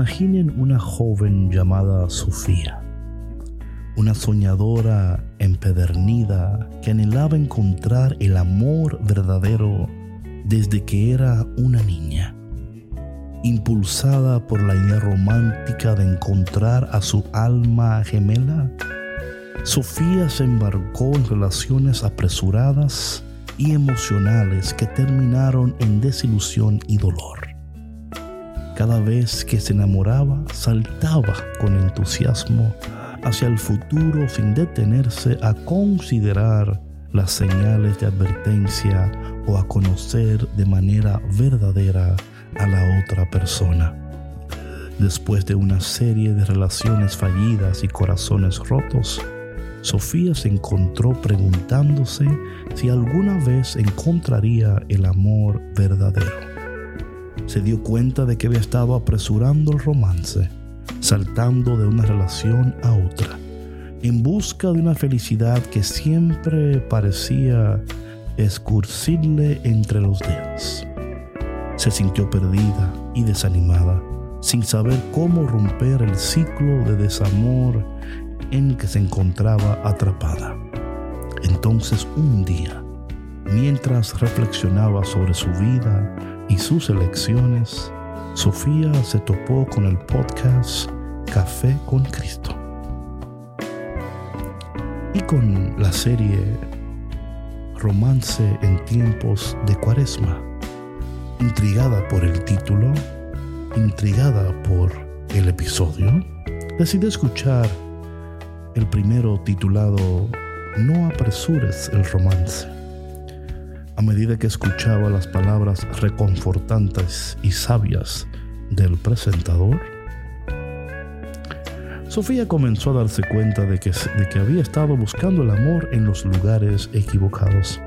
Imaginen una joven llamada Sofía, una soñadora empedernida que anhelaba encontrar el amor verdadero desde que era una niña. Impulsada por la idea romántica de encontrar a su alma gemela, Sofía se embarcó en relaciones apresuradas y emocionales que terminaron en desilusión y dolor. Cada vez que se enamoraba, saltaba con entusiasmo hacia el futuro sin detenerse a considerar las señales de advertencia o a conocer de manera verdadera a la otra persona. Después de una serie de relaciones fallidas y corazones rotos, Sofía se encontró preguntándose si alguna vez encontraría el amor verdadero. Se dio cuenta de que había estado apresurando el romance, saltando de una relación a otra, en busca de una felicidad que siempre parecía escurcirle entre los dedos. Se sintió perdida y desanimada, sin saber cómo romper el ciclo de desamor en que se encontraba atrapada. Entonces un día, mientras reflexionaba sobre su vida y sus elecciones, Sofía se topó con el podcast Café con Cristo y con la serie Romance en tiempos de Cuaresma. Intrigada por el título, intrigada por el episodio, decidí escuchar el primero titulado No apresures el romance. A medida que escuchaba las palabras reconfortantes y sabias del presentador, Sofía comenzó a darse cuenta de que, de que había estado buscando el amor en los lugares equivocados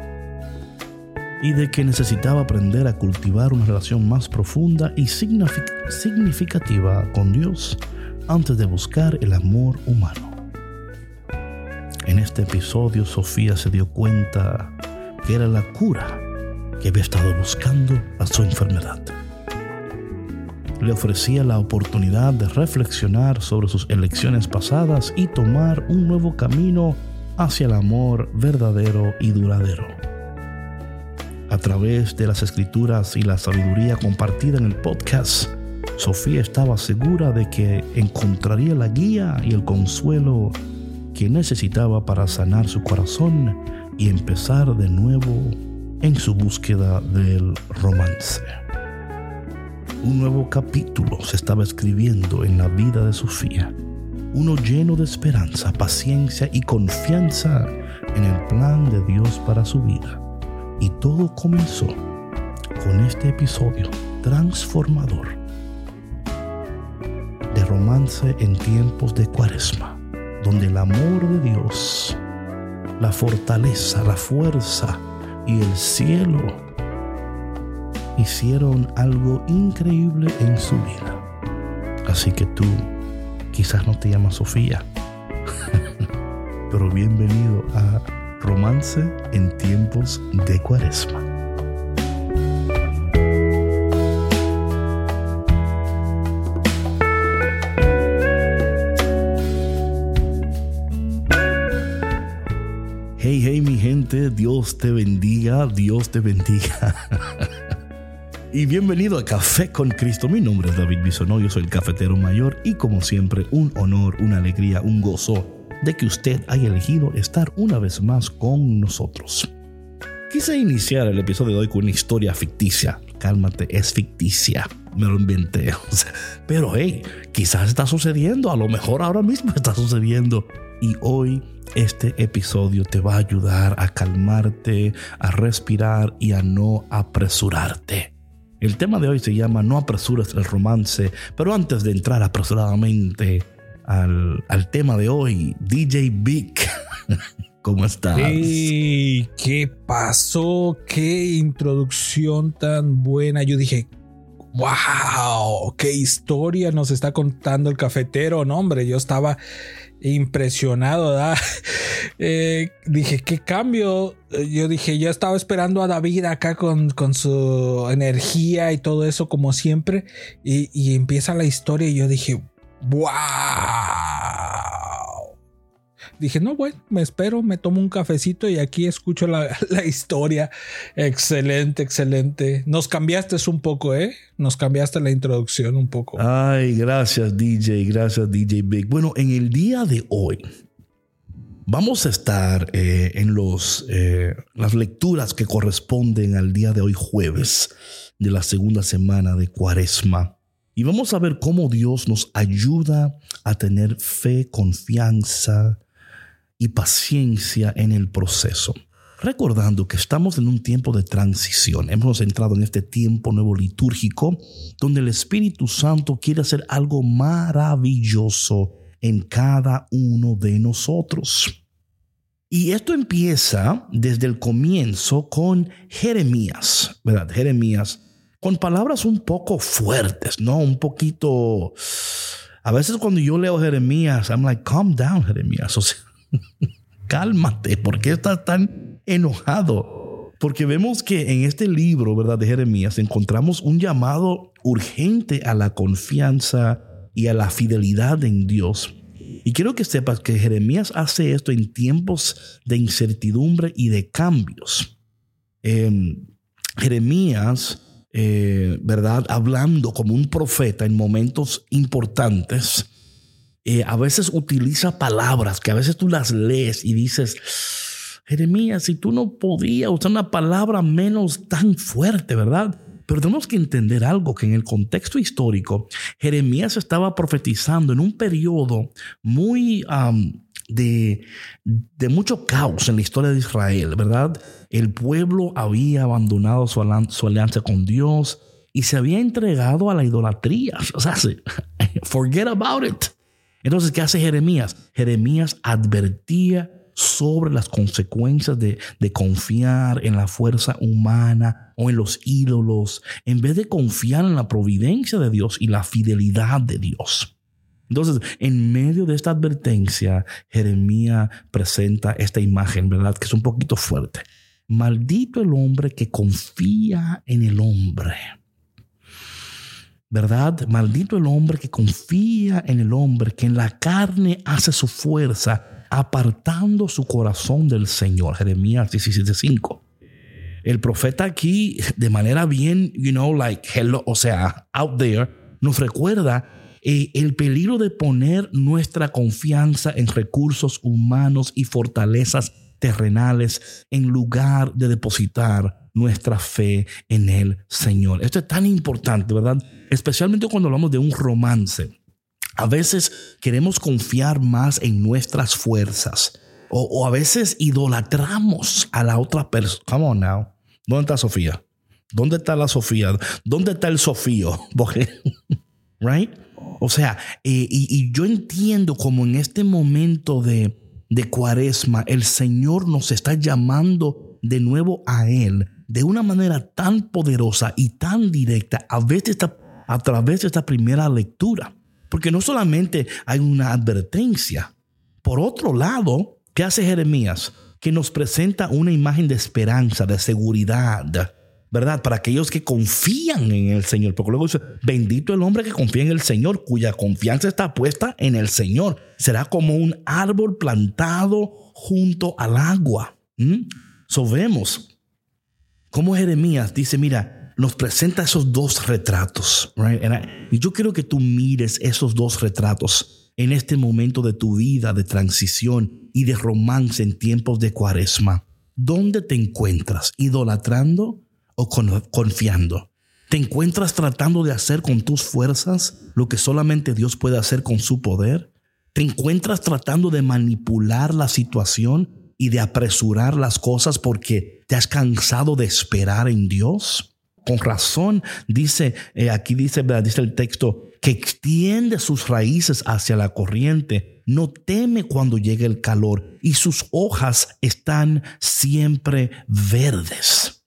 y de que necesitaba aprender a cultivar una relación más profunda y significativa con Dios antes de buscar el amor humano. En este episodio Sofía se dio cuenta que era la cura que había estado buscando a su enfermedad. Le ofrecía la oportunidad de reflexionar sobre sus elecciones pasadas y tomar un nuevo camino hacia el amor verdadero y duradero. A través de las escrituras y la sabiduría compartida en el podcast, Sofía estaba segura de que encontraría la guía y el consuelo que necesitaba para sanar su corazón y empezar de nuevo en su búsqueda del romance. Un nuevo capítulo se estaba escribiendo en la vida de Sofía, uno lleno de esperanza, paciencia y confianza en el plan de Dios para su vida. Y todo comenzó con este episodio transformador de romance en tiempos de cuaresma donde el amor de Dios, la fortaleza, la fuerza y el cielo hicieron algo increíble en su vida. Así que tú quizás no te llamas Sofía, pero bienvenido a Romance en tiempos de Cuaresma. Te bendiga, Dios te bendiga. y bienvenido a Café con Cristo. Mi nombre es David Bisonó, soy el cafetero mayor y como siempre, un honor, una alegría, un gozo de que usted haya elegido estar una vez más con nosotros. Quise iniciar el episodio de hoy con una historia ficticia. Cálmate, es ficticia. Me lo inventé. Pero hey, quizás está sucediendo. A lo mejor ahora mismo está sucediendo. Y hoy este episodio te va a ayudar a calmarte, a respirar y a no apresurarte. El tema de hoy se llama No apresures el romance, pero antes de entrar apresuradamente al, tema de hoy, DJ Big, ¿cómo estás? ¿Qué pasó? ¿Qué introducción tan buena? Yo dije, wow, qué historia nos está contando el cafetero, no hombre, yo estaba impresionado, eh, dije, qué cambio, yo dije, yo estaba esperando a David acá con, con su energía y todo eso como siempre, y, y empieza la historia y yo dije, wow dije, no, bueno, me espero, me tomo un cafecito y aquí escucho la, historia. Excelente, excelente. Nos cambiaste un poco, ¿eh? Nos cambiaste la introducción un poco. Ay, gracias DJ, gracias DJ Big. Bueno, en el día de hoy vamos a estar eh, en los, eh, las lecturas que corresponden al día de hoy jueves de la segunda semana de Cuaresma. Y vamos a ver cómo Dios nos ayuda a tener fe, confianza, y paciencia en el proceso. Recordando que estamos en un tiempo de transición, hemos entrado en este tiempo nuevo litúrgico donde el Espíritu Santo quiere hacer algo maravilloso en cada uno de nosotros. Y esto empieza desde el comienzo con Jeremías, ¿verdad? Jeremías, con palabras un poco fuertes, ¿no? Un poquito... A veces cuando yo leo Jeremías, I'm like, calm down, Jeremías. O sea, Cálmate, ¿por qué estás tan enojado? Porque vemos que en este libro, ¿verdad? De Jeremías encontramos un llamado urgente a la confianza y a la fidelidad en Dios. Y quiero que sepas que Jeremías hace esto en tiempos de incertidumbre y de cambios. Em, Jeremías, eh, ¿verdad? Hablando como un profeta en momentos importantes, eh, a veces utiliza palabras que a veces tú las lees y dices, Jeremías, si tú no podías usar una palabra menos tan fuerte, ¿verdad? Pero tenemos que entender algo, que en el contexto histórico, Jeremías estaba profetizando en un periodo muy de, de, mucho caos en la historia de Israel, ¿verdad? El pueblo había abandonado su, su alianza con Dios y se había entregado a la idolatría. O sea, forget about it. Entonces, ¿qué hace Jeremías? Jeremías advertía sobre las consecuencias de, confiar en la fuerza humana o en los ídolos, en vez de confiar en la providencia de Dios y la fidelidad de Dios. Entonces, en medio de esta advertencia, Jeremías presenta esta imagen, ¿verdad? Que es un poquito fuerte. Maldito el hombre que confía en el hombre ¿verdad? Maldito el hombre que confía en el hombre, que en la carne hace su fuerza, apartando su corazón del Señor. Jeremías 17:5. El profeta aquí, de manera bien, you know, like, hello, o sea, out there, nos recuerda eh, el peligro de poner nuestra confianza en recursos humanos y fortalezas terrenales en lugar de depositar nuestra fe en el Señor. Esto es tan importante, ¿verdad? Especialmente cuando hablamos de un romance. A veces queremos confiar más en nuestras fuerzas o, a veces idolatramos a la otra persona. Come on now. ¿Dónde está Sofía? ¿Dónde está la Sofía? ¿Dónde está el Sofío? right? O sea, eh, y, yo entiendo como en este momento de, de cuaresma, el Señor nos está llamando de nuevo a Él de una manera tan poderosa y tan directa a, veces a través de esta primera lectura. Porque no solamente hay una advertencia. Por otro lado, ¿qué hace Jeremías? Que nos presenta una imagen de esperanza, de seguridad, ¿verdad? Para aquellos que confían en el Señor. Porque luego dice, bendito el hombre que confía en el Señor, cuya confianza está puesta en el Señor. Será como un árbol plantado junto al agua. ¿Mm? Como Jeremías dice, mira, nos presenta esos dos retratos. y yo quiero que tú mires esos dos retratos en este momento de tu vida de transición y de romance en tiempos de cuaresma. ¿Dónde te encuentras? ¿Idolatrando o confiando? ¿Te encuentras tratando de hacer con tus fuerzas lo que solamente Dios puede hacer con su poder? ¿Te encuentras tratando de manipular la situación y de apresurar las cosas porque te has cansado de esperar en Dios. Con razón, dice, eh, aquí dice, dice el texto, que extiende sus raíces hacia la corriente, no teme cuando llegue el calor y sus hojas están siempre verdes.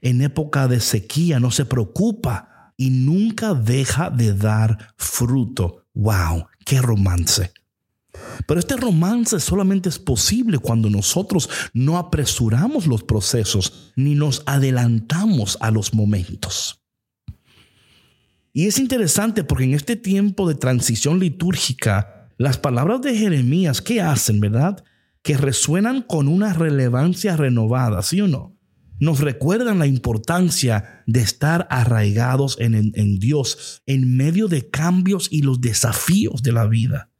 En época de sequía no se preocupa y nunca deja de dar fruto. ¡Wow! ¡Qué romance! Pero este romance solamente es posible cuando nosotros no apresuramos los procesos ni nos adelantamos a los momentos. Y es interesante porque en este tiempo de transición litúrgica, las palabras de Jeremías, ¿qué hacen, verdad? Que resuenan con una relevancia renovada, ¿sí o no? Nos recuerdan la importancia de estar arraigados en, en Dios en medio de cambios y los desafíos de la vida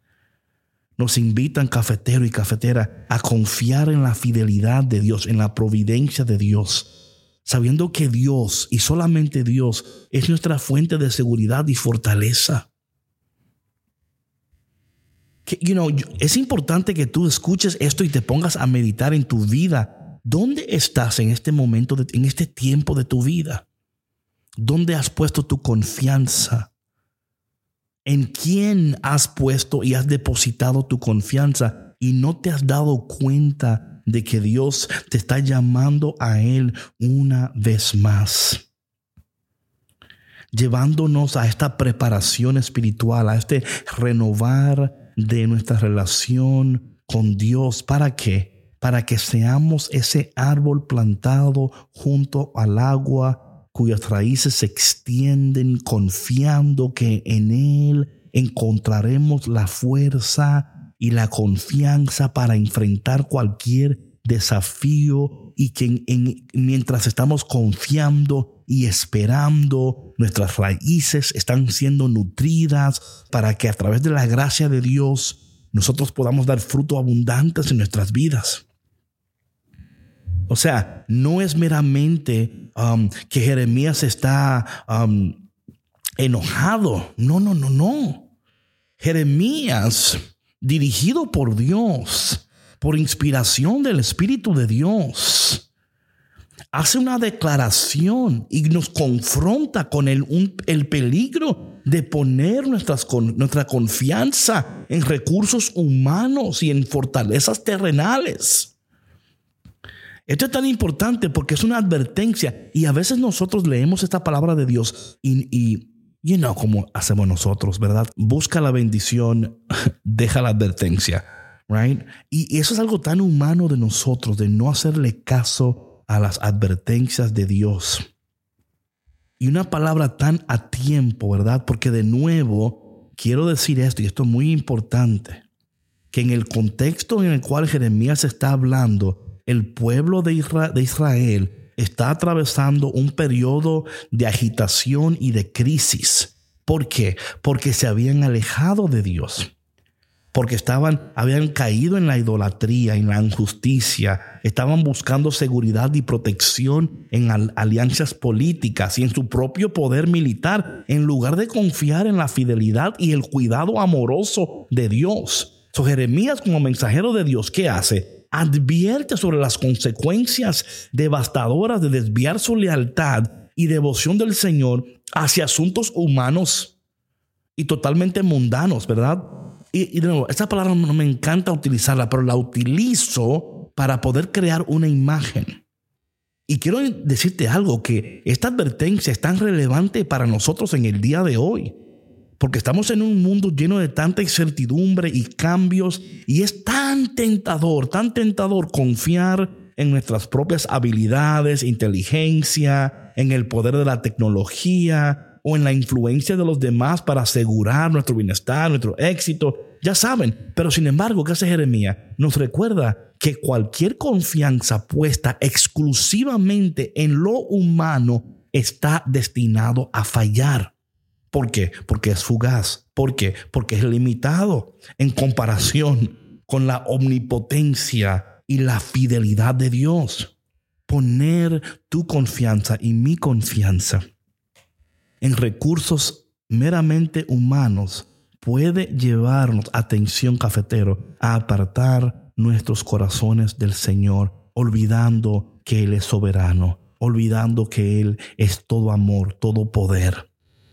nos invitan cafetero y cafetera a confiar en la fidelidad de Dios, en la providencia de Dios, sabiendo que Dios y solamente Dios es nuestra fuente de seguridad y fortaleza. you know, es importante que tú escuches esto y te pongas a meditar en tu vida. ¿Dónde estás en este momento, en este tiempo de tu vida? ¿Dónde has puesto tu confianza? En quién has puesto y has depositado tu confianza y no te has dado cuenta de que Dios te está llamando a Él una vez más. Llevándonos a esta preparación espiritual, a este renovar de nuestra relación con Dios. ¿Para qué? Para que seamos ese árbol plantado junto al agua cuyas raíces se extienden confiando que en Él encontraremos la fuerza y la confianza para enfrentar cualquier desafío y que mientras estamos confiando y esperando, nuestras raíces están siendo nutridas para que a través de la gracia de Dios nosotros podamos dar fruto abundantes en nuestras vidas. O sea, no es meramente um, que Jeremías está um, enojado. No, no, no, no. Jeremías, dirigido por Dios, por inspiración del Espíritu de Dios, hace una declaración y nos confronta con el, el peligro de poner nuestras, nuestra confianza en recursos humanos y en fortalezas terrenales. Esto es tan importante porque es una advertencia y a veces nosotros leemos esta palabra de Dios y, y you know como hacemos nosotros, ¿verdad? Busca la bendición, deja la advertencia, right? Y eso es algo tan humano de nosotros, de no hacerle caso a las advertencias de Dios. Y una palabra tan a tiempo, ¿verdad? Porque de nuevo, quiero decir esto, y esto es muy importante, que en el contexto en el cual Jeremías está hablando, el pueblo de Israel está atravesando un periodo de agitación y de crisis. ¿Por qué? Porque se habían alejado de Dios. Porque estaban, habían caído en la idolatría, en la injusticia, estaban buscando seguridad y protección en alianzas políticas y en su propio poder militar, en lugar de confiar en la fidelidad y el cuidado amoroso de Dios. So, Jeremías, como mensajero de Dios, ¿qué hace? Advierte sobre las consecuencias devastadoras de desviar su lealtad y devoción del Señor hacia asuntos humanos y totalmente mundanos, ¿verdad? Y, de nuevo, esta palabra no me encanta utilizarla, pero la utilizo para poder crear una imagen. Y quiero decirte algo, que esta advertencia es tan relevante para nosotros en el día de hoy porque estamos en un mundo lleno de tanta incertidumbre y cambios y es tan tentador, tan tentador confiar en nuestras propias habilidades, inteligencia, en el poder de la tecnología o en la influencia de los demás para asegurar nuestro bienestar, nuestro éxito. Ya saben, pero sin embargo, ¿qué hace Jeremías? Nos recuerda que cualquier confianza puesta exclusivamente en lo humano está destinado a fallar. ¿Por qué? Porque es fugaz. ¿Por qué? Porque es limitado en comparación con la omnipotencia y la fidelidad de Dios. Poner tu confianza y mi confianza en recursos meramente humanos puede llevarnos, atención cafetero, a apartar nuestros corazones del Señor, olvidando que Él es soberano, olvidando que Él es todo amor, todo poder.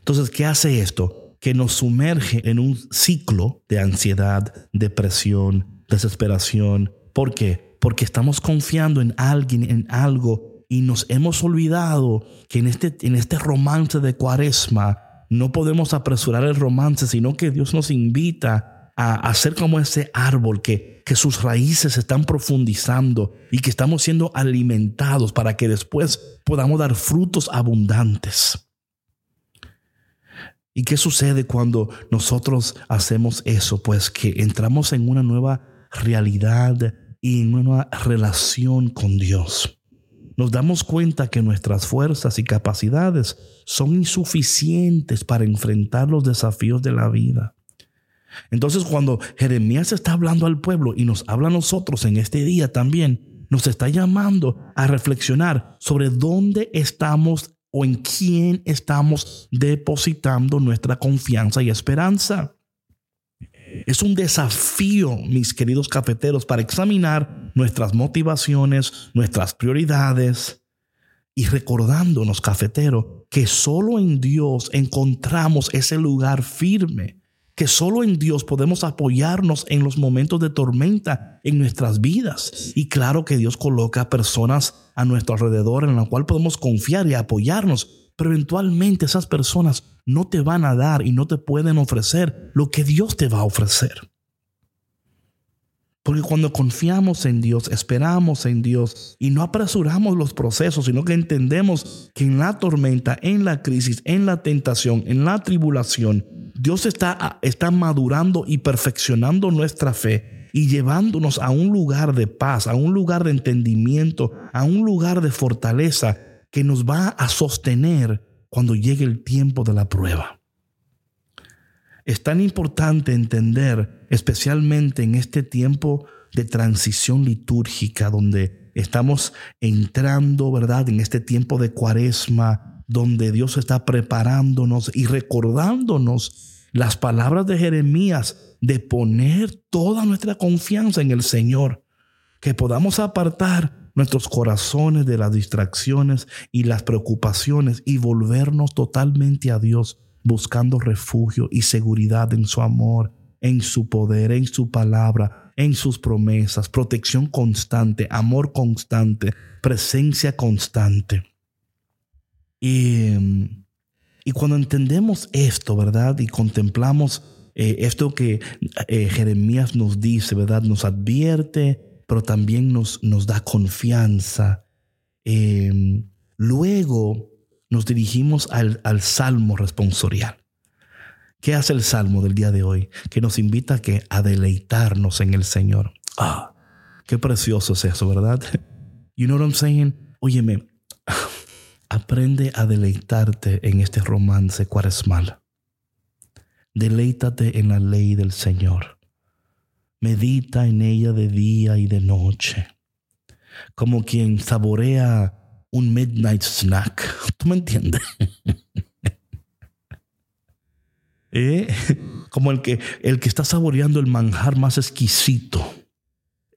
Entonces, ¿qué hace esto? Que nos sumerge en un ciclo de ansiedad, depresión, desesperación. ¿Por qué? Porque estamos confiando en alguien, en algo y nos hemos olvidado que en este, en este romance de cuaresma no podemos apresurar el romance, sino que Dios nos invita a hacer como ese árbol que, que sus raíces están profundizando y que estamos siendo alimentados para que después podamos dar frutos abundantes. ¿Y qué sucede cuando nosotros hacemos eso? Pues que entramos en una nueva realidad y en una nueva relación con Dios nos damos cuenta que nuestras fuerzas y capacidades son insuficientes para enfrentar los desafíos de la vida. Entonces cuando Jeremías está hablando al pueblo y nos habla a nosotros en este día también, nos está llamando a reflexionar sobre dónde estamos o en quién estamos depositando nuestra confianza y esperanza. Es un desafío, mis queridos cafeteros, para examinar nuestras motivaciones, nuestras prioridades y recordándonos, cafetero, que solo en Dios encontramos ese lugar firme, que solo en Dios podemos apoyarnos en los momentos de tormenta en nuestras vidas. Y claro que Dios coloca personas a nuestro alrededor en la cual podemos confiar y apoyarnos pero eventualmente esas personas no te van a dar y no te pueden ofrecer lo que Dios te va a ofrecer. Porque cuando confiamos en Dios, esperamos en Dios y no apresuramos los procesos, sino que entendemos que en la tormenta, en la crisis, en la tentación, en la tribulación, Dios está, está madurando y perfeccionando nuestra fe y llevándonos a un lugar de paz, a un lugar de entendimiento, a un lugar de fortaleza que nos va a sostener cuando llegue el tiempo de la prueba. Es tan importante entender, especialmente en este tiempo de transición litúrgica, donde estamos entrando, ¿verdad? En este tiempo de cuaresma, donde Dios está preparándonos y recordándonos las palabras de Jeremías de poner toda nuestra confianza en el Señor, que podamos apartar nuestros corazones de las distracciones y las preocupaciones y volvernos totalmente a Dios, buscando refugio y seguridad en su amor, en su poder, en su palabra, en sus promesas, protección constante, amor constante, presencia constante. Y, y cuando entendemos esto, ¿verdad? Y contemplamos eh, esto que eh, Jeremías nos dice, ¿verdad? Nos advierte pero también nos, nos da confianza. Em, luego nos dirigimos al, al, salmo responsorial. ¿Qué hace el salmo del día de hoy? Que nos invita a, que, a deleitarnos en el Señor. Ah, qué precioso es eso, ¿verdad? You know what I'm saying? Óyeme, aprende a deleitarte en este romance cuaresmal. Deleítate en la ley del Señor. Medita en ella de día y de noche, como quien saborea un midnight snack. ¿Tú me entiendes? ¿Eh? Como el que, el que está saboreando el manjar más exquisito.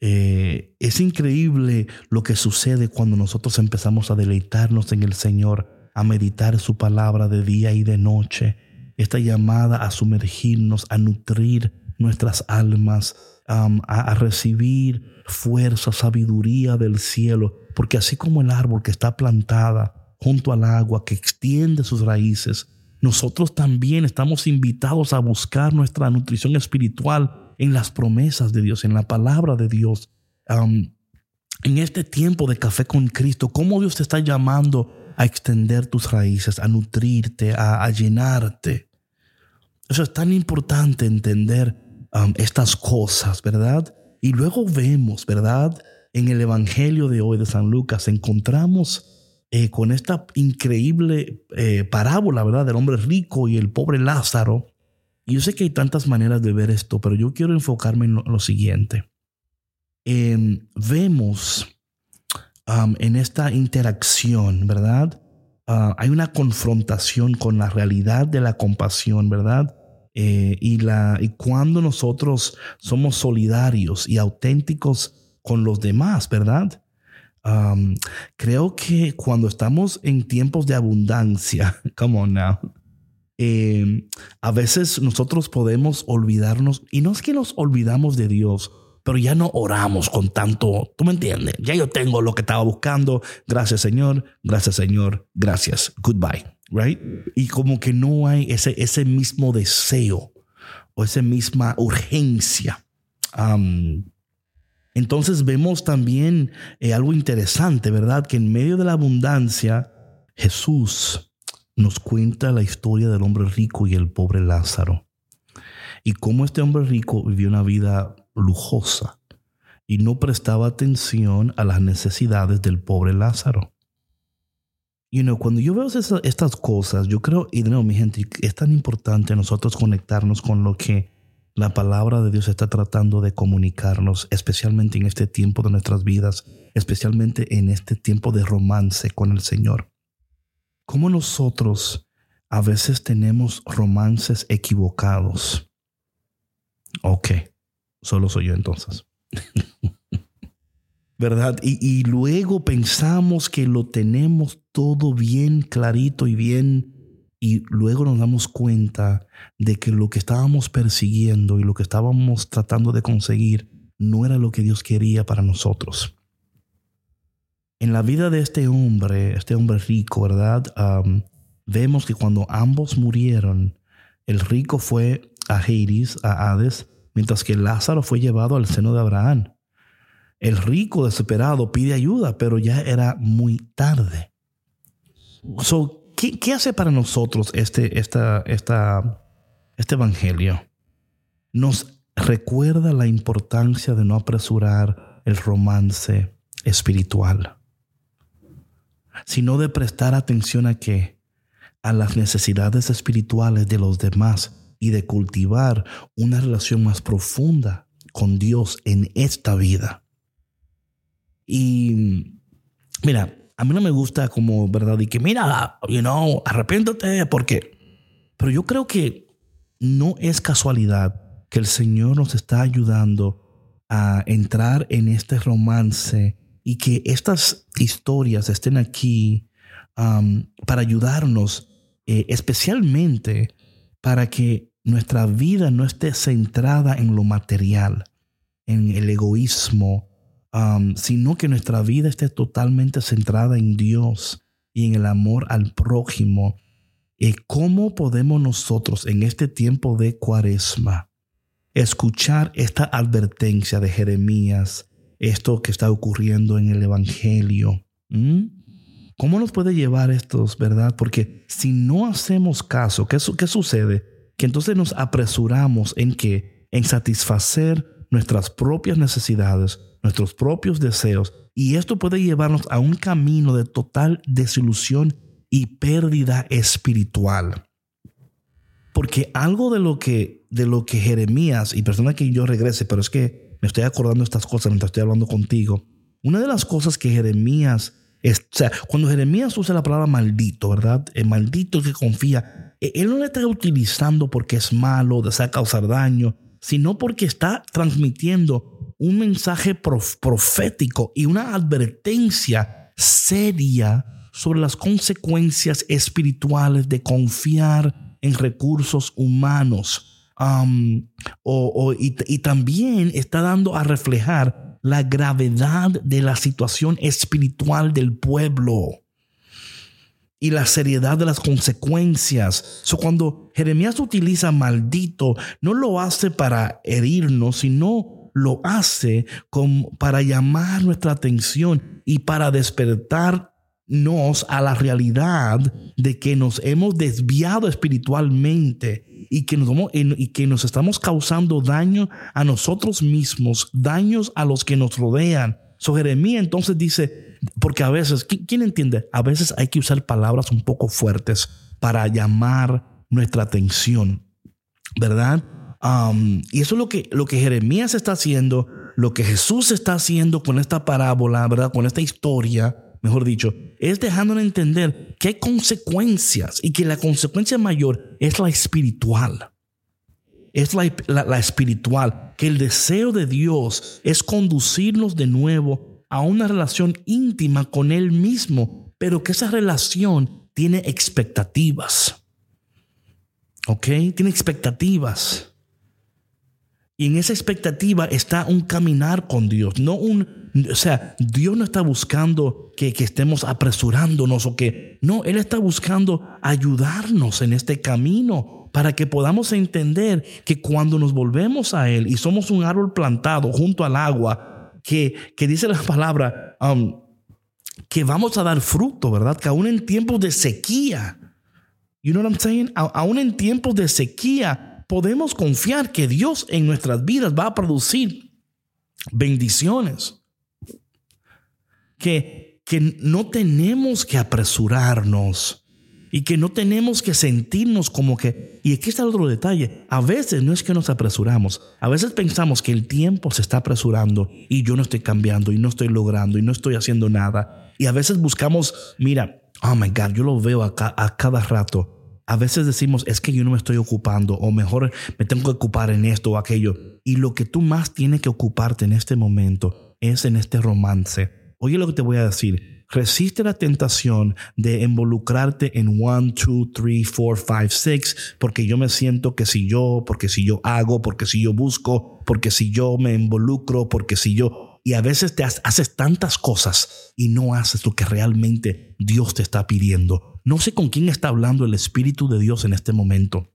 Eh, es increíble lo que sucede cuando nosotros empezamos a deleitarnos en el Señor, a meditar su palabra de día y de noche. Esta llamada a sumergirnos, a nutrir nuestras almas, a, recibir fuerza, sabiduría del cielo, porque así como el árbol que está plantada junto al agua, que extiende sus raíces, nosotros también estamos invitados a buscar nuestra nutrición espiritual en las promesas de Dios, en la palabra de Dios. en este tiempo de café con Cristo, ¿cómo Dios te está llamando a extender tus raíces, a nutrirte, a llenarte? Eso es tan importante entender estas cosas, ¿verdad? Y luego vemos, ¿verdad? En el Evangelio de hoy de San Lucas encontramos eh, con esta increíble eh, parábola, ¿verdad? Del hombre rico y el pobre Lázaro. Y yo sé que hay tantas maneras de ver esto, pero yo quiero enfocarme en lo, siguiente. vemos um, en esta interacción, ¿verdad? Ah, hay una confrontación con la realidad de la compasión, ¿verdad? Eh, y, la, y cuando nosotros somos solidarios y auténticos con los demás, ¿verdad? creo que cuando estamos en tiempos de abundancia, come on now, em, a veces nosotros podemos olvidarnos, y no es que nos olvidamos de Dios, pero ya no oramos con tanto, tú me entiendes, ya yo tengo lo que estaba buscando, gracias Señor, gracias Señor, gracias, goodbye, right? Y como que no hay ese, ese mismo deseo o esa misma urgencia. Entonces vemos también eh, algo interesante, ¿verdad? Que en medio de la abundancia, Jesús nos cuenta la historia del hombre rico y el pobre Lázaro. Y cómo este hombre rico vivió una vida lujosa y no prestaba atención a las necesidades del pobre Lázaro. You know, cuando yo veo estas cosas, yo creo, y de mi gente, es tan importante nosotros conectarnos con lo que la palabra de Dios está tratando de comunicarnos, especialmente en este tiempo de nuestras vidas, especialmente en este tiempo de romance con el Señor. Cómo nosotros a veces tenemos romances equivocados. Ok, solo soy yo entonces. ¿Verdad? Y, luego pensamos que lo tenemos todo bien clarito y bien, y luego nos damos cuenta de que lo que estábamos persiguiendo y lo que estábamos tratando de conseguir no era lo que Dios quería para nosotros. En la vida de este hombre, este hombre rico, ¿verdad? vemos que cuando ambos murieron, el rico fue a Hades, a Hades, mientras que Lázaro fue llevado al seno de Abraham. El rico desesperado pide ayuda, pero ya era muy tarde. ¿Qué, hace para nosotros este, esta, esta, este evangelio? Nos recuerda la importancia de no apresurar el romance espiritual, sino de prestar atención a? A las necesidades espirituales de los demás y de cultivar una relación más profunda con Dios en esta vida. Y mira, a mí no me gusta como, ¿verdad? Y que mira, you know, arrepiéntate porque... Pero yo creo que no es casualidad que el Señor nos está ayudando a entrar en este romance y que estas historias estén aquí um, para ayudarnos, eh, especialmente para que nuestra vida no esté centrada en lo material, en el egoísmo, um, sino que nuestra vida esté totalmente centrada en Dios y en el amor al prójimo. ¿Y ¿Cómo podemos nosotros en este tiempo de cuaresma escuchar esta advertencia de Jeremías, esto que está ocurriendo en el Evangelio? ¿Mm? ¿Cómo nos puede llevar estos, verdad? Porque si no hacemos caso, ¿qué, qué sucede? que entonces nos apresuramos en que en satisfacer nuestras propias necesidades, nuestros propios deseos, y esto puede llevarnos a un camino de total desilusión y pérdida espiritual. Porque algo de lo que de lo que Jeremías y persona que yo regrese, pero es que me estoy acordando estas cosas mientras estoy hablando contigo. Una de las cosas que Jeremías o sea, cuando Jeremías usa la palabra maldito, ¿verdad? El maldito que confía, e, él no le está utilizando porque es malo, desea causar daño, sino porque está transmitiendo un mensaje profético y una advertencia seria sobre las consecuencias espirituales de confiar en recursos humanos. y también está dando a reflejar la gravedad de la situación espiritual del pueblo y la seriedad de las consecuencias. So, cuando Jeremías utiliza maldito, no lo hace para herirnos, sino lo hace para llamar nuestra atención y para despertarnos a la realidad de que nos hemos desviado espiritualmente y que, nos, y que nos estamos causando daño a nosotros mismos, daños a los que nos rodean. So Jeremías entonces dice, porque a veces, ¿quién entiende? A veces hay que usar palabras un poco fuertes para llamar nuestra atención, ¿verdad? Y eso es lo que, lo que Jeremías está haciendo, lo que Jesús está haciendo con esta parábola, ¿verdad? Con esta historia mejor dicho, es dejándonos entender que hay consecuencias y que la consecuencia mayor es la espiritual. Es la, la, espiritual, que el deseo de Dios es conducirnos de nuevo a una relación íntima con Él mismo, pero que esa relación tiene expectativas. ¿Ok? Tiene expectativas. Y en esa expectativa está un caminar con Dios, no un, o sea, Dios no está buscando que, que, estemos apresurándonos o que, no, Él está buscando ayudarnos en este camino para que podamos entender que cuando nos volvemos a Él y somos un árbol plantado junto al agua, que, que dice la palabra, um, que vamos a dar fruto, ¿verdad? Que aún en tiempos de sequía, you know what I'm saying? aún en tiempos de sequía, podemos confiar que Dios en nuestras vidas va a producir bendiciones. Que, que no tenemos que apresurarnos y que no tenemos que sentirnos como que, y aquí está el otro detalle, a veces no es que nos apresuramos, a veces pensamos que el tiempo se está apresurando y yo no estoy cambiando y no estoy logrando y no estoy haciendo nada. Y a veces buscamos, mira, oh my God, yo lo veo acá, a cada rato. A veces decimos, es que yo no me estoy ocupando o mejor me tengo que ocupar en esto o aquello. Y lo que tú más tienes que ocuparte en este momento es en este romance. Oye lo que te voy a decir resiste la tentación de involucrarte en 1, 2, 3, 4, 5, 6, porque yo me siento que si yo, porque si yo hago, porque si yo busco, porque si yo me involucro, porque si yo... Y a veces te haces tantas cosas y no haces lo que realmente Dios te está pidiendo. No sé con quién está hablando el Espíritu de Dios en este momento.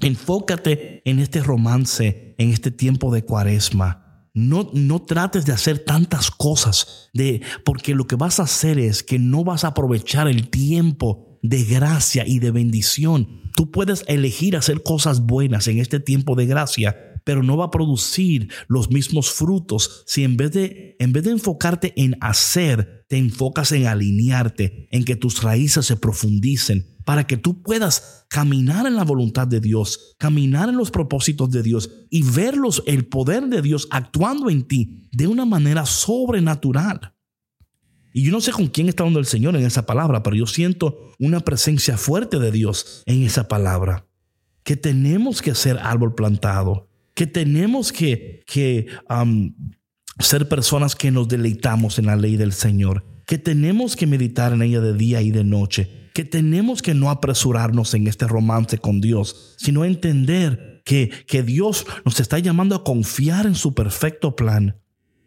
Enfócate en este romance, en este tiempo de cuaresma no, no trates de hacer tantas cosas, de, porque lo que vas a hacer es que no vas a aprovechar el tiempo de gracia y de bendición. Tú puedes elegir hacer cosas buenas en este tiempo de gracia, pero no va a producir los mismos frutos si en vez de, en vez de enfocarte en hacer, te enfocas en alinearte, en que tus raíces se profundicen, para que tú puedas caminar en la voluntad de Dios, caminar en los propósitos de Dios y verlos, el poder de Dios actuando en ti de una manera sobrenatural. Y yo no sé con quién está hablando el Señor en esa palabra, pero yo siento una presencia fuerte de Dios en esa palabra. Que tenemos que ser árbol plantado, que tenemos que, que um, ser personas que nos deleitamos en la ley del Señor, que tenemos que meditar en ella de día y de noche, que tenemos que no apresurarnos en este romance con Dios, sino entender que, que Dios nos está llamando a confiar en su perfecto plan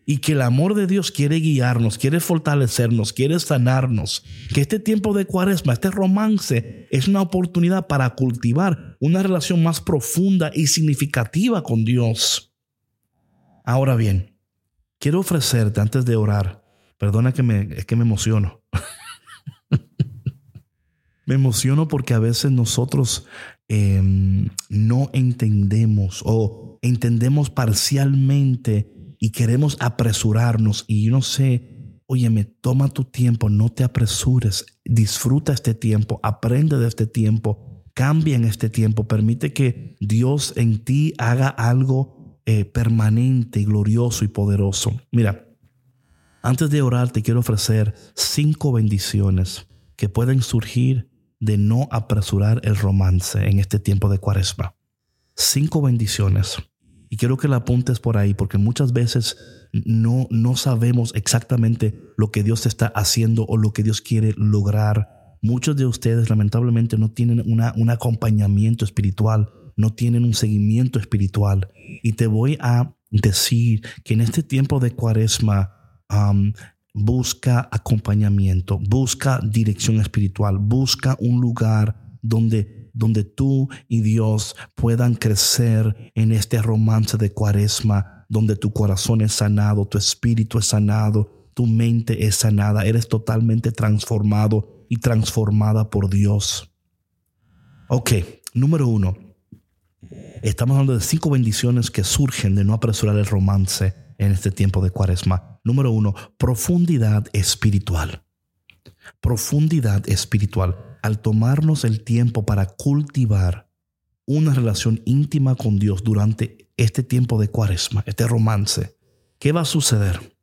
y que el amor de Dios quiere guiarnos, quiere fortalecernos, quiere sanarnos. Que este tiempo de cuaresma, este romance, es una oportunidad para cultivar una relación más profunda y significativa con Dios. Ahora bien, quiero ofrecerte antes de orar, perdona que me, que me emociono. Me emociono porque a veces nosotros em, no entendemos o entendemos parcialmente y queremos apresurarnos. Y yo no sé, óyeme, toma tu tiempo, no te apresures, disfruta este tiempo, aprende de este tiempo, cambia en este tiempo, permite que Dios en ti haga algo eh, permanente, glorioso y poderoso. Mira, antes de orar te quiero ofrecer cinco bendiciones que pueden surgir de no apresurar el romance en este tiempo de cuaresma. Cinco bendiciones. Y quiero que la apuntes por ahí porque muchas veces no, no sabemos exactamente lo que Dios está haciendo o lo que Dios quiere lograr. Muchos de ustedes lamentablemente no tienen una, un acompañamiento espiritual, no tienen un seguimiento espiritual. Y te voy a decir que en este tiempo de cuaresma busca acompañamiento, busca dirección espiritual, busca un lugar donde, donde tú y Dios puedan crecer en este romance de cuaresma, donde tu corazón es sanado, tu espíritu es sanado, tu mente es sanada, eres totalmente transformado y transformada por Dios. Ok, número uno. Estamos hablando de cinco bendiciones que surgen de no apresurar el romance en este tiempo de cuaresma. Número uno, profundidad espiritual. Profundidad espiritual. Al tomarnos el tiempo para cultivar una relación íntima con Dios durante este tiempo de cuaresma, este romance, ¿qué va a suceder?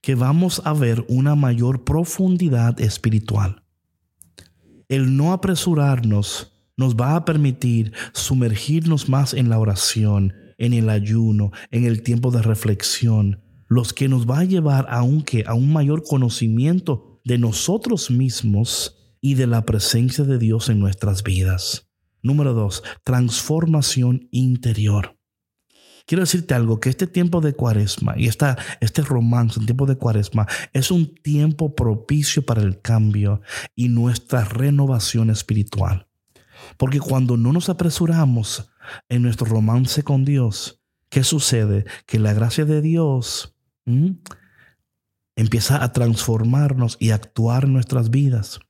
Que vamos a ver una mayor profundidad espiritual. El no apresurarnos nos va a permitir sumergirnos más en la oración, en el ayuno, en el tiempo de reflexión, los que nos va a llevar aunque a un mayor conocimiento de nosotros mismos y de la presencia de Dios en nuestras vidas. Número dos, transformación interior. Quiero decirte algo, que este tiempo de cuaresma y esta, este romance, un tiempo de cuaresma, es un tiempo propicio para el cambio y nuestra renovación espiritual. Porque cuando no nos apresuramos en nuestro romance con Dios, ¿qué sucede? Que la gracia de Dios empieza a transformarnos y actuar en nuestras vidas.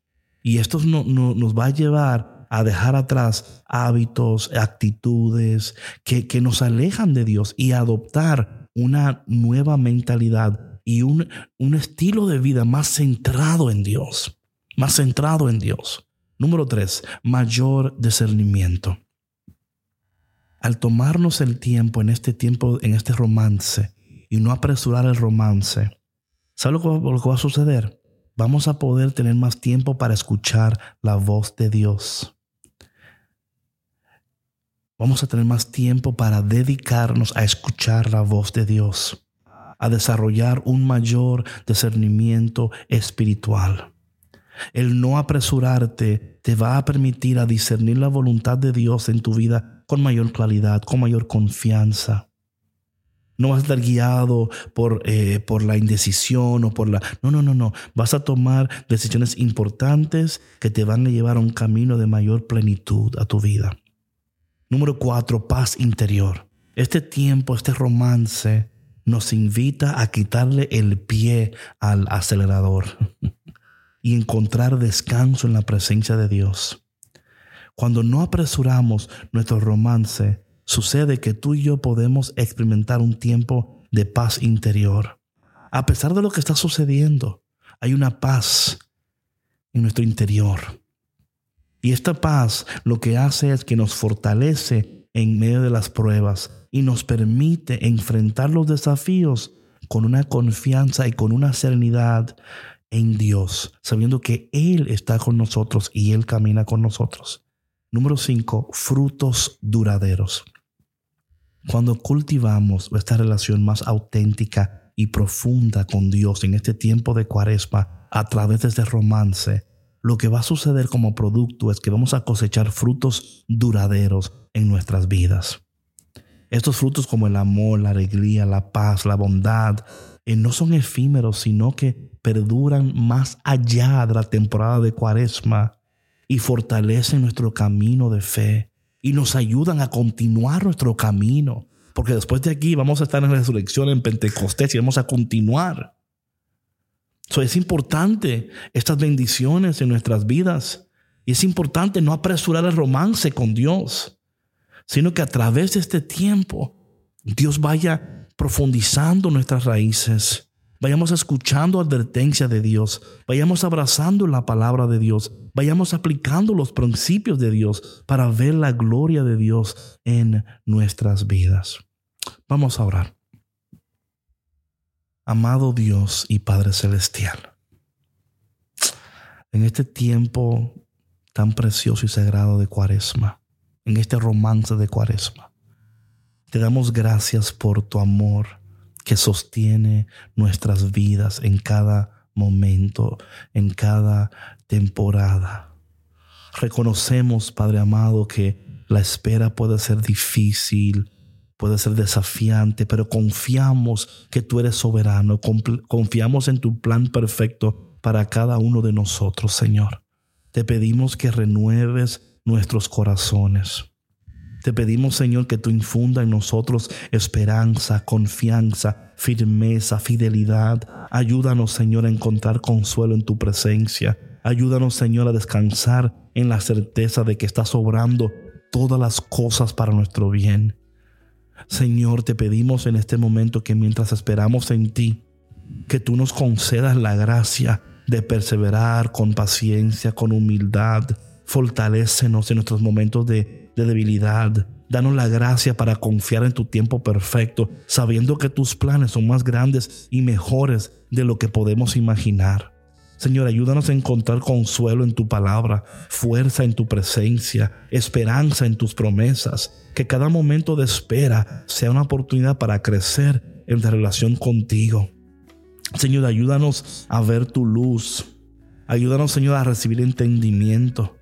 Y esto no, nos va a llevar a dejar atrás hábitos, actitudes que, que nos alejan de Dios y adoptar una nueva mentalidad y un, un estilo de vida más centrado en Dios, más centrado en Dios. Número tres, mayor discernimiento. Al tomarnos el tiempo en este tiempo, en este romance, y no apresurar el romance, ¿sabe lo que va a suceder? Vamos a poder tener más tiempo para escuchar la voz de Dios. Vamos a tener más tiempo para dedicarnos a escuchar la voz de Dios, a desarrollar un mayor discernimiento espiritual. El no apresurarte te va a permitir a discernir la voluntad de Dios en tu vida con mayor claridad, con mayor confianza. No vas a estar guiado por, eh, por la indecisión o por la... No, no, no, no. Vas a tomar decisiones importantes que te van a llevar a un camino de mayor plenitud a tu vida. Número cuatro, paz interior. Este tiempo, este romance nos invita a quitarle el pie al acelerador y encontrar descanso en la presencia de Dios. Cuando no apresuramos nuestro romance, sucede que tú y yo podemos experimentar un tiempo de paz interior. A pesar de lo que está sucediendo, hay una paz en nuestro interior. Y esta paz lo que hace es que nos fortalece en medio de las pruebas y nos permite enfrentar los desafíos con una confianza y con una serenidad en Dios, sabiendo que Él está con nosotros y Él camina con nosotros. Número 5. Frutos duraderos. Cuando cultivamos esta relación más auténtica y profunda con Dios en este tiempo de cuaresma a través de este romance, lo que va a suceder como producto es que vamos a cosechar frutos duraderos en nuestras vidas. Estos frutos como el amor, la alegría, la paz, la bondad, eh, no son efímeros, sino que perduran más allá de la temporada de cuaresma y fortalecen nuestro camino de fe y nos ayudan a continuar nuestro camino. Porque después de aquí vamos a estar en resurrección en Pentecostés y vamos a continuar es importante estas bendiciones en nuestras vidas. Y es importante no apresurar el romance con Dios, sino que a través de este tiempo Dios vaya profundizando nuestras raíces. Vayamos escuchando advertencia de Dios, vayamos abrazando la palabra de Dios, vayamos aplicando los principios de Dios para ver la gloria de Dios en nuestras vidas. Vamos a orar. Amado Dios y Padre Celestial, en este tiempo tan precioso y sagrado de Cuaresma, en este romance de Cuaresma, te damos gracias por tu amor que sostiene nuestras vidas en cada momento, en cada temporada. Reconocemos, Padre amado, que la espera puede ser difícil, puede ser desafiante, pero confiamos que tú eres soberano, confiamos en tu plan perfecto para cada uno de nosotros, Señor. Te pedimos que renueves nuestros corazones. Te pedimos, Señor, que tú infunda en nosotros esperanza, confianza, firmeza, fidelidad. Ayúdanos, Señor, a encontrar consuelo en tu presencia. Ayúdanos, Señor, a descansar en la certeza de que estás obrando todas las cosas para nuestro bien. Señor, te pedimos en este momento que mientras esperamos en ti, que tú nos concedas la gracia de perseverar con paciencia, con humildad. Fortalécenos en nuestros momentos de, de debilidad. Danos la gracia para confiar en tu tiempo perfecto, sabiendo que tus planes son más grandes y mejores de lo que podemos imaginar. Señor, ayúdanos a encontrar consuelo en tu palabra, fuerza en tu presencia, esperanza en tus promesas. Que cada momento de espera sea una oportunidad para crecer en la relación contigo. Señor, ayúdanos a ver tu luz. Ayúdanos, Señor, a recibir entendimiento.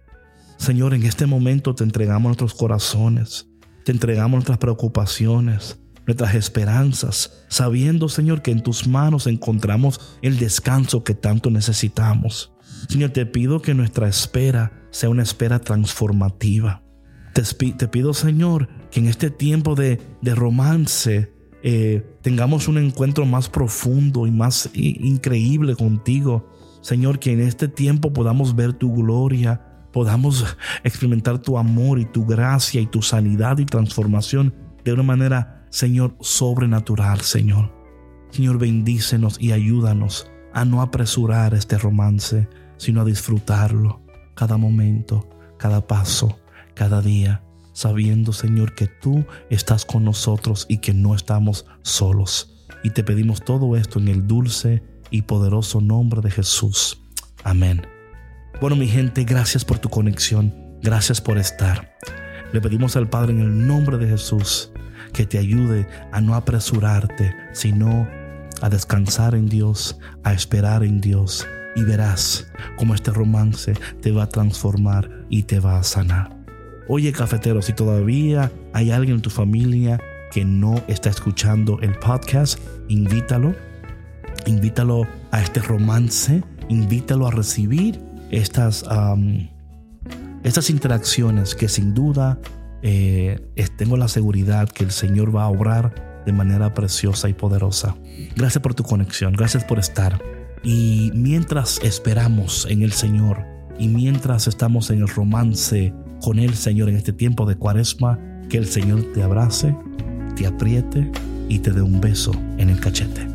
Señor, en este momento te entregamos nuestros corazones, te entregamos nuestras preocupaciones, nuestras esperanzas, sabiendo, Señor, que en tus manos encontramos el descanso que tanto necesitamos. Señor, te pido que nuestra espera sea una espera transformativa. Te, pido, Señor, que en este tiempo de, romance eh, tengamos un encuentro más profundo y más increíble contigo. Señor, que en este tiempo podamos ver tu gloria, podamos experimentar tu amor y tu gracia y tu sanidad y transformación de una manera, Señor, sobrenatural, Señor. Señor, bendícenos y ayúdanos a no apresurar este romance, sino a disfrutarlo cada momento, cada paso, cada día, sabiendo, Señor, que tú estás con nosotros y que no estamos solos. Y te pedimos todo esto en el dulce y poderoso nombre de Jesús. Amén. Bueno, mi gente, gracias por tu conexión. Gracias por estar. Le pedimos al Padre en el nombre de Jesús que te ayude a no apresurarte, sino a descansar en Dios, a esperar en Dios. Y verás cómo este romance te va a transformar y te va a sanar. Oye, cafetero, si todavía hay alguien en tu familia que no está escuchando el podcast, invítalo. Invítalo a este romance. Invítalo a recibir estas, estas interacciones que sin duda eh, tengo la seguridad que el Señor va a obrar de manera preciosa y poderosa. Gracias por tu conexión, gracias por estar. Y mientras esperamos en el Señor y mientras estamos en el romance con el Señor en este tiempo de cuaresma, que el Señor te abrace, te apriete y te dé un beso en el cachete.